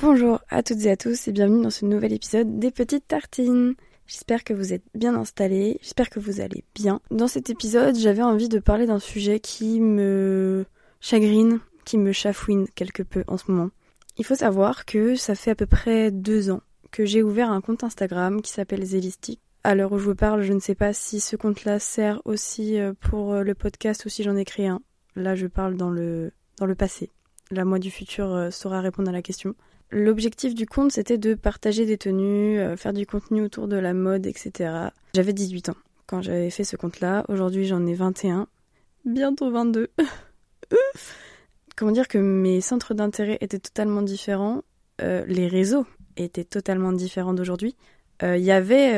Bonjour à toutes et à tous et bienvenue dans ce nouvel épisode des Petites Tartines. J'espère que vous êtes bien installés, j'espère que vous allez bien. Dans cet épisode, j'avais envie de parler d'un sujet qui me chagrine, qui me chafouine quelque peu en ce moment. Il faut savoir que ça fait à peu près deux ans que j'ai ouvert un compte Instagram qui s'appelle Zélistique. À l'heure où je vous parle, je ne sais pas si ce compte-là sert aussi euh, pour euh, le podcast ou si j'en ai créé un. Là, je parle dans le, dans le passé. La moi du futur euh, saura répondre à la question. L'objectif du compte, c'était de partager des tenues, euh, faire du contenu autour de la mode, etc. J'avais 18 ans quand j'avais fait ce compte-là. Aujourd'hui, j'en ai 21. Bientôt 22. Comment dire que mes centres d'intérêt étaient totalement différents. Euh, les réseaux étaient totalement différents d'aujourd'hui. Il euh, y avait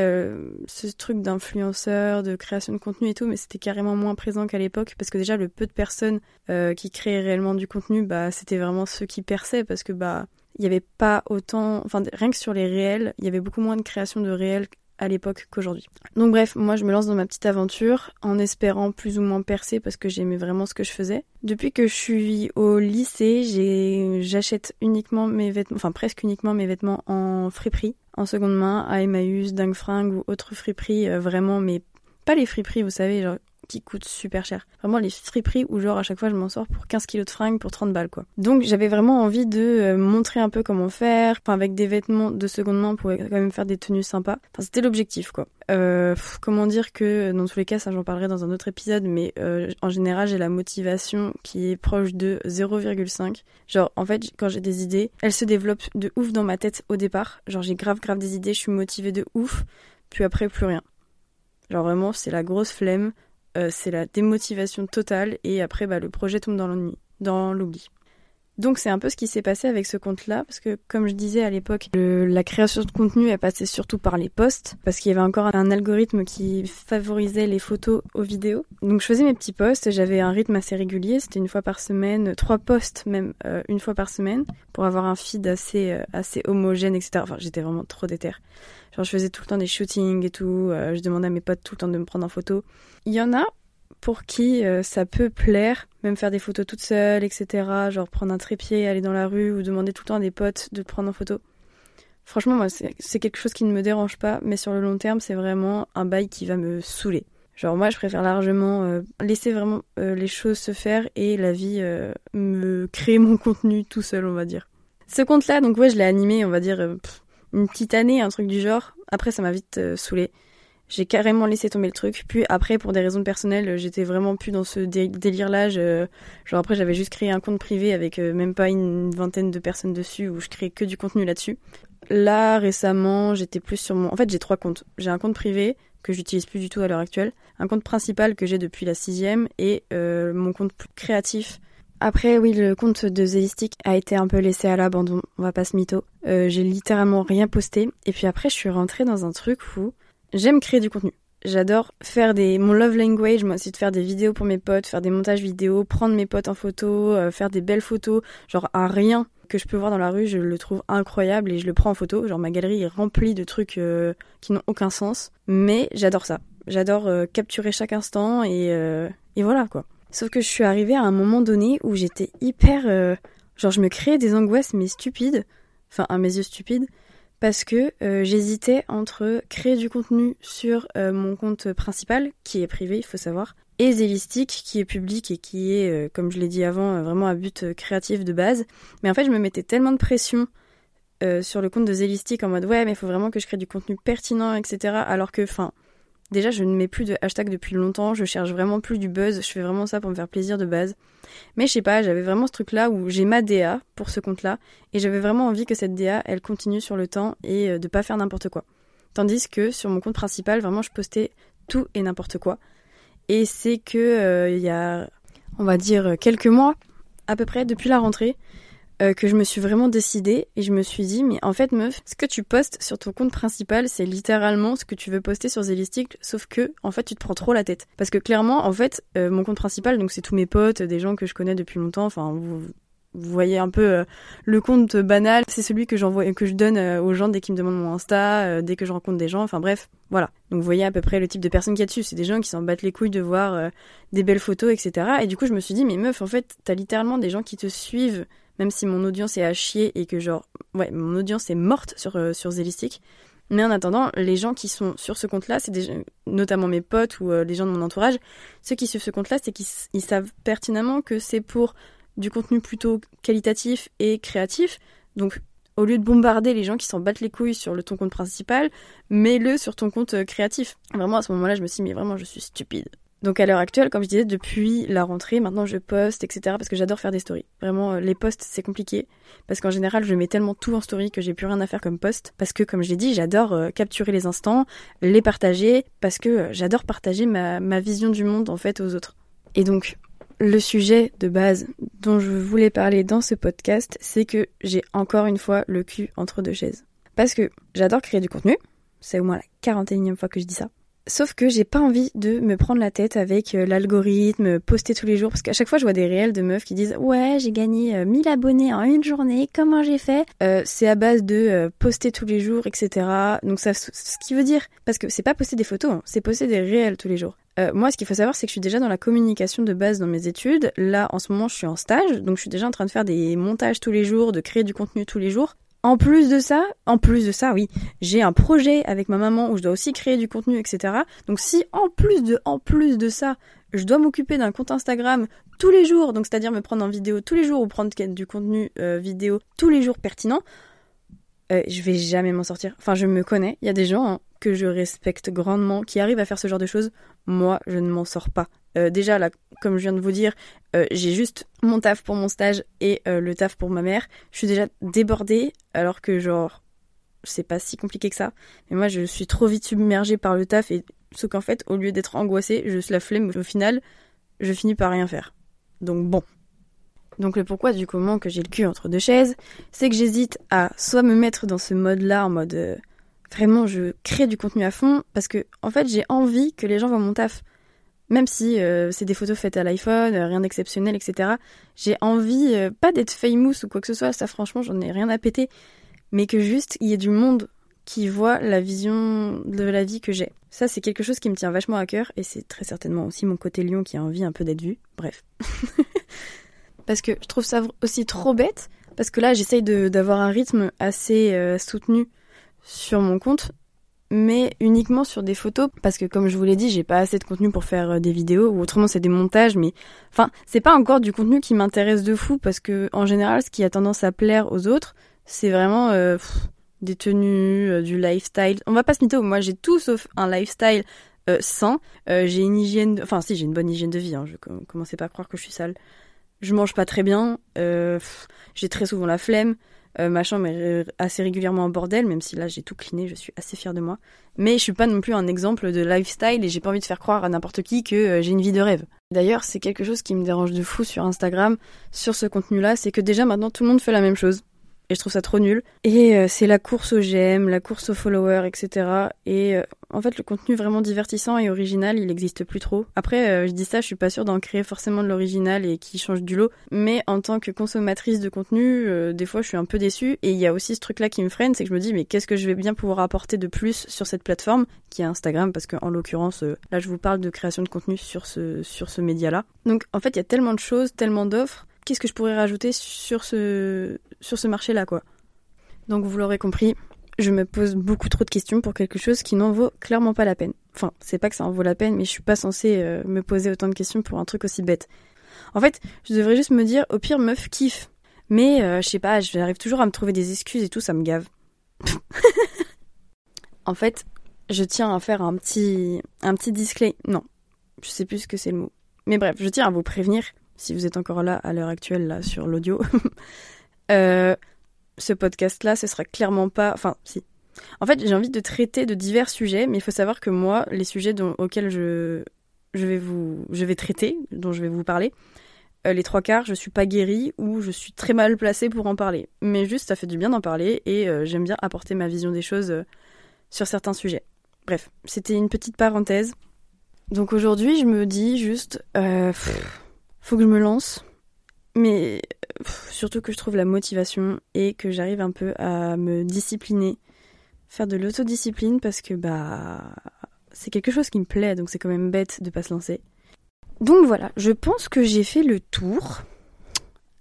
ce truc d'influenceur, de création de contenu et tout, mais c'était carrément moins présent qu'à l'époque parce que déjà le peu de personnes qui créaient réellement du contenu, bah c'était vraiment ceux qui perçaient parce que bah il n'y avait pas autant, enfin rien que sur les réels, il y avait beaucoup moins de création de réels à l'époque qu'aujourd'hui. Donc bref, moi je me lance dans ma petite aventure en espérant plus ou moins percer parce que j'aimais vraiment ce que je faisais. Depuis que je suis au lycée, j'achète uniquement mes vêtements, enfin presque uniquement mes vêtements en friperie, en seconde main, à Emmaüs, Dingue Fringue ou autres friperies, euh, vraiment, mais pas les friperies, vous savez, qui coûtent super cher. Vraiment les friperies où genre à chaque fois je m'en sors pour 15 kilos de fringues pour 30 balles quoi. Donc j'avais vraiment envie de euh, montrer un peu comment faire, enfin avec des vêtements de seconde main pour quand même faire des tenues sympas. Enfin c'était l'objectif quoi. Euh, comment dire que dans tous les cas ça j'en parlerai dans un autre épisode mais euh, en général j'ai la motivation qui est proche de 0,5 genre en fait quand j'ai des idées elles se développent de ouf dans ma tête au départ genre j'ai grave grave des idées je suis motivée de ouf puis après plus rien genre vraiment c'est la grosse flemme c'est la démotivation totale et après bah, le projet tombe dans l'ennui, dans l'oubli. Donc c'est un peu ce qui s'est passé avec ce compte-là, parce que comme je disais à l'époque, la création de contenu elle passait surtout par les posts, parce qu'il y avait encore un algorithme qui favorisait les photos aux vidéos. Donc je faisais mes petits posts, j'avais un rythme assez régulier, c'était une fois par semaine, trois posts même euh, une fois par semaine, pour avoir un feed assez euh, assez homogène, etc. Enfin j'étais vraiment trop déter. Genre je faisais tout le temps des shootings et tout, euh, je demandais à mes potes tout le temps de me prendre en photo. Il y en a pour qui euh, ça peut plaire, même faire des photos toute seule, etc. Genre prendre un trépied, aller dans la rue ou demander tout le temps à des potes de prendre en photo. Franchement, moi, c'est quelque chose qui ne me dérange pas, mais sur le long terme, c'est vraiment un bail qui va me saouler. Genre moi, je préfère largement euh, laisser vraiment euh, les choses se faire et la vie me créer mon contenu tout seul, on va dire. Ce compte-là, donc ouais, je l'ai animé, on va dire, une petite année, un truc du genre. Après, ça m'a vite saoulé j'ai carrément laissé tomber le truc. Puis après, pour des raisons personnelles, j'étais vraiment plus dans ce délire-là. Genre après, j'avais juste créé un compte privé avec euh, même pas une vingtaine de personnes dessus où je créais que du contenu là-dessus. Là, récemment, j'étais plus sur mon... En fait, j'ai trois comptes. J'ai un compte privé que j'utilise plus du tout à l'heure actuelle, un compte principal que j'ai depuis la sixième et euh, mon compte plus créatif. Après, oui, le compte de Zélistique a été un peu laissé à l'abandon, on va pas se mytho. Euh, j'ai littéralement rien posté. Et puis après, je suis rentrée dans un truc où J'aime créer du contenu. J'adore faire des mon love language, moi c'est de faire des vidéos pour mes potes, faire des montages vidéo, prendre mes potes en photo, euh, faire des belles photos, genre un rien que je peux voir dans la rue, je le trouve incroyable et je le prends en photo. Genre ma galerie est remplie de trucs euh, qui n'ont aucun sens, mais j'adore ça. J'adore euh, capturer chaque instant et et voilà quoi. Sauf que je suis arrivée à un moment donné où j'étais hyper genre je me créais des angoisses mais stupides, enfin à mes yeux stupides parce que euh, j'hésitais entre créer du contenu sur euh, mon compte principal, qui est privé, il faut savoir, et Zélistique, qui est public et qui est, euh, comme je l'ai dit avant, vraiment à but créatif de base. Mais en fait, je me mettais tellement de pression sur le compte de Zélistique en mode ouais, mais il faut vraiment que je crée du contenu pertinent, etc. Alors que, enfin, Déjà, je ne mets plus de hashtag depuis longtemps, je cherche vraiment plus du buzz, je fais vraiment ça pour me faire plaisir de base. Mais je sais pas, j'avais vraiment ce truc-là où j'ai ma DA pour ce compte-là, et j'avais vraiment envie que cette DA, elle continue sur le temps et euh, de pas faire n'importe quoi. Tandis que sur mon compte principal, vraiment, je postais tout et n'importe quoi. Et c'est que euh, il y a, on va dire, quelques mois, à peu près, depuis la rentrée, euh, que je me suis vraiment décidée et je me suis dit mais en fait meuf, ce que tu postes sur ton compte principal, c'est littéralement ce que tu veux poster sur Zélistique, sauf que en fait tu te prends trop la tête. Parce que clairement en fait euh, mon compte principal donc c'est tous mes potes, des gens que je connais depuis longtemps, enfin vous, vous voyez un peu euh, le compte banal, c'est celui que j'envoie que je donne aux gens dès qu'ils me demandent mon Insta, dès que je rencontre des gens, enfin bref, voilà. Donc vous voyez à peu près le type de personnes qu'il y a dessus, c'est des gens qui s'en battent les couilles de voir des belles photos, etc. Et du coup je me suis dit mais meuf en fait t'as littéralement des gens qui te suivent même si mon audience est à chier et que genre, ouais, mon audience est morte sur, euh, sur Zélistique. Mais en attendant, les gens qui sont sur ce compte-là, c'est notamment mes potes ou euh, les gens de mon entourage, ceux qui suivent ce compte-là, c'est qu'ils savent pertinemment que c'est pour du contenu plutôt qualitatif et créatif. Donc, au lieu de bombarder les gens qui s'en battent les couilles sur le ton compte principal, mets-le sur ton compte euh, créatif. Vraiment, à ce moment-là, je me suis dit, mais vraiment, je suis stupide. Donc à l'heure actuelle, comme je disais, depuis la rentrée, maintenant je poste, etc. parce que j'adore faire des stories. Vraiment, euh, les posts, c'est compliqué. Parce qu'en général, je mets tellement tout en story que j'ai plus rien à faire comme post. Parce que, comme je l'ai dit, j'adore euh, capturer les instants, les partager, parce que j'adore partager ma, ma vision du monde, en fait, aux autres. Et donc, le sujet de base dont je voulais parler dans ce podcast, c'est que j'ai encore une fois le cul entre deux chaises. Parce que j'adore créer du contenu. C'est au moins la 41e fois que je dis ça. Sauf que j'ai pas envie de me prendre la tête avec euh, l'algorithme, poster tous les jours, parce qu'à chaque fois je vois des réels de meufs qui disent ouais j'ai gagné 1000 euh, abonnés en une journée, comment j'ai fait? Euh, C'est à base de poster tous les jours, etc. Donc ça, ce qui veut dire, parce que c'est pas poster des photos, hein, c'est poster des réels tous les jours. Moi, ce qu'il faut savoir, c'est que je suis déjà dans la communication de base dans mes études. Là, en ce moment, je suis en stage, donc je suis déjà en train de faire des montages tous les jours, de créer du contenu tous les jours. En plus de ça, en plus de ça, oui, j'ai un projet avec ma maman où je dois aussi créer du contenu, etc. Donc si en plus de, en plus de ça, je dois m'occuper d'un compte Instagram tous les jours, donc c'est-à-dire me prendre en vidéo tous les jours ou prendre du contenu euh, vidéo tous les jours pertinent, euh, je vais jamais m'en sortir. Enfin, je me connais. Il y a des gens hein, que je respecte grandement qui arrivent à faire ce genre de choses. Moi, je ne m'en sors pas. Euh, déjà, là, comme je viens de vous dire, euh, j'ai juste mon taf pour mon stage et euh, le taf pour ma mère. Je suis déjà débordée, alors que genre, c'est pas si compliqué que ça. Mais moi, je suis trop vite submergée par le taf et ce qu'en fait, au lieu d'être angoissée, je suis la flemme. Au final, je finis par rien faire. Donc bon. Donc le pourquoi du comment que j'ai le cul entre deux chaises, c'est que j'hésite à soit me mettre dans ce mode-là, en mode vraiment je crée du contenu à fond, parce que en fait j'ai envie que les gens voient mon taf même si euh, c'est des photos faites à l'iPhone, euh, rien d'exceptionnel, etc. J'ai envie, euh, pas d'être famous ou quoi que ce soit, ça franchement j'en ai rien à péter, mais que juste il y ait du monde qui voit la vision de la vie que j'ai. Ça c'est quelque chose qui me tient vachement à cœur et c'est très certainement aussi mon côté lion qui a envie un peu d'être vu. Bref. parce que je trouve ça aussi trop bête, parce que là j'essaye d'avoir un rythme assez soutenu sur mon compte mais uniquement sur des photos parce que comme je vous l'ai dit, j'ai pas assez de contenu pour faire euh, des vidéos ou autrement c'est des montages mais enfin, c'est pas encore du contenu qui m'intéresse de fou parce que en général, ce qui a tendance à plaire aux autres, c'est vraiment euh, des tenues, euh, du lifestyle. On va pas se mytho, moi j'ai tout sauf un lifestyle euh, sain. j'ai une hygiène, enfin si j'ai une bonne hygiène de vie. Hein. Je commençais pas à croire que je suis sale. Je mange pas très bien. j'ai très souvent la flemme. Euh, ma chambre est assez régulièrement en bordel, même si là j'ai tout cliné, je suis assez fière de moi. Mais je suis pas non plus un exemple de lifestyle et j'ai pas envie de faire croire à n'importe qui que euh, j'ai une vie de rêve. D'ailleurs, c'est quelque chose qui me dérange de fou sur Instagram, sur ce contenu-là, c'est que déjà maintenant tout le monde fait la même chose et je trouve ça trop nul. Et euh, c'est la course aux j'aime, la course aux followers, etc. Et euh, en fait, le contenu vraiment divertissant et original, il n'existe plus trop. Après, euh, je dis ça, je suis pas sûre d'en créer forcément de l'original et qui change du lot. Mais en tant que consommatrice de contenu, des fois, je suis un peu déçue. Et il y a aussi ce truc-là qui me freine, c'est que je me dis, mais qu'est-ce que je vais bien pouvoir apporter de plus sur cette plateforme, qui est Instagram, parce qu'en l'occurrence, là, je vous parle de création de contenu sur ce, sur ce média-là. Donc, en fait, il y a tellement de choses, tellement d'offres qu'est-ce que je pourrais rajouter sur ce, sur ce marché-là, quoi. Donc vous l'aurez compris, je me pose beaucoup trop de questions pour quelque chose qui n'en vaut clairement pas la peine. Enfin, c'est pas que ça en vaut la peine, mais je suis pas censée euh, me poser autant de questions pour un truc aussi bête. En fait, je devrais juste me dire, au pire, meuf, kiffe. Mais, euh, je sais pas, j'arrive toujours à me trouver des excuses et tout, ça me gave. en fait, je tiens à faire un petit, un petit disclaimer. Non, je sais plus ce que c'est le mot. Mais bref, je tiens à vous prévenir si vous êtes encore là à l'heure actuelle là sur l'audio, euh, ce podcast-là, ce sera clairement pas. Enfin, si. En fait, j'ai envie de traiter de divers sujets, mais il faut savoir que moi, les sujets auxquels je, je, vais vous, je vais traiter, dont je vais vous parler, euh, les trois quarts, je suis pas guérie ou je suis très mal placée pour en parler. Mais juste, ça fait du bien d'en parler et euh, j'aime bien apporter ma vision des choses sur certains sujets. Bref, c'était une petite parenthèse. Donc aujourd'hui, je me dis juste faut que je me lance. Mais surtout que je trouve la motivation et que j'arrive un peu à me discipliner, faire de l'autodiscipline parce que bah c'est quelque chose qui me plaît donc c'est quand même bête de pas se lancer. Donc voilà, je pense que j'ai fait le tour.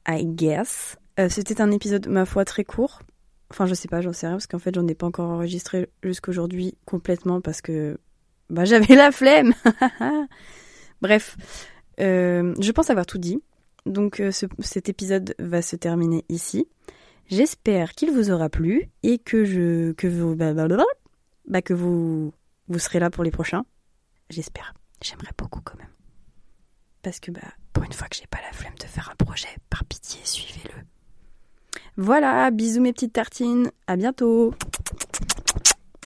I guess. Euh, c'était un épisode, ma foi, très court. Enfin, je sais pas, j'en sais rien, parce qu'en fait, j'en ai pas encore enregistré jusqu'aujourd'hui complètement parce que bah, j'avais la flemme. Bref, euh, je pense avoir tout dit. Donc, euh, cet épisode va se terminer ici. J'espère qu'il vous aura plu et que je bah, bah, vous vous serez là pour les prochains. J'espère. J'aimerais beaucoup quand même. Parce que bah pour une fois que j'ai pas la flemme de faire un projet, par pitié, suivez-le. Voilà, bisous mes petites tartines, à bientôt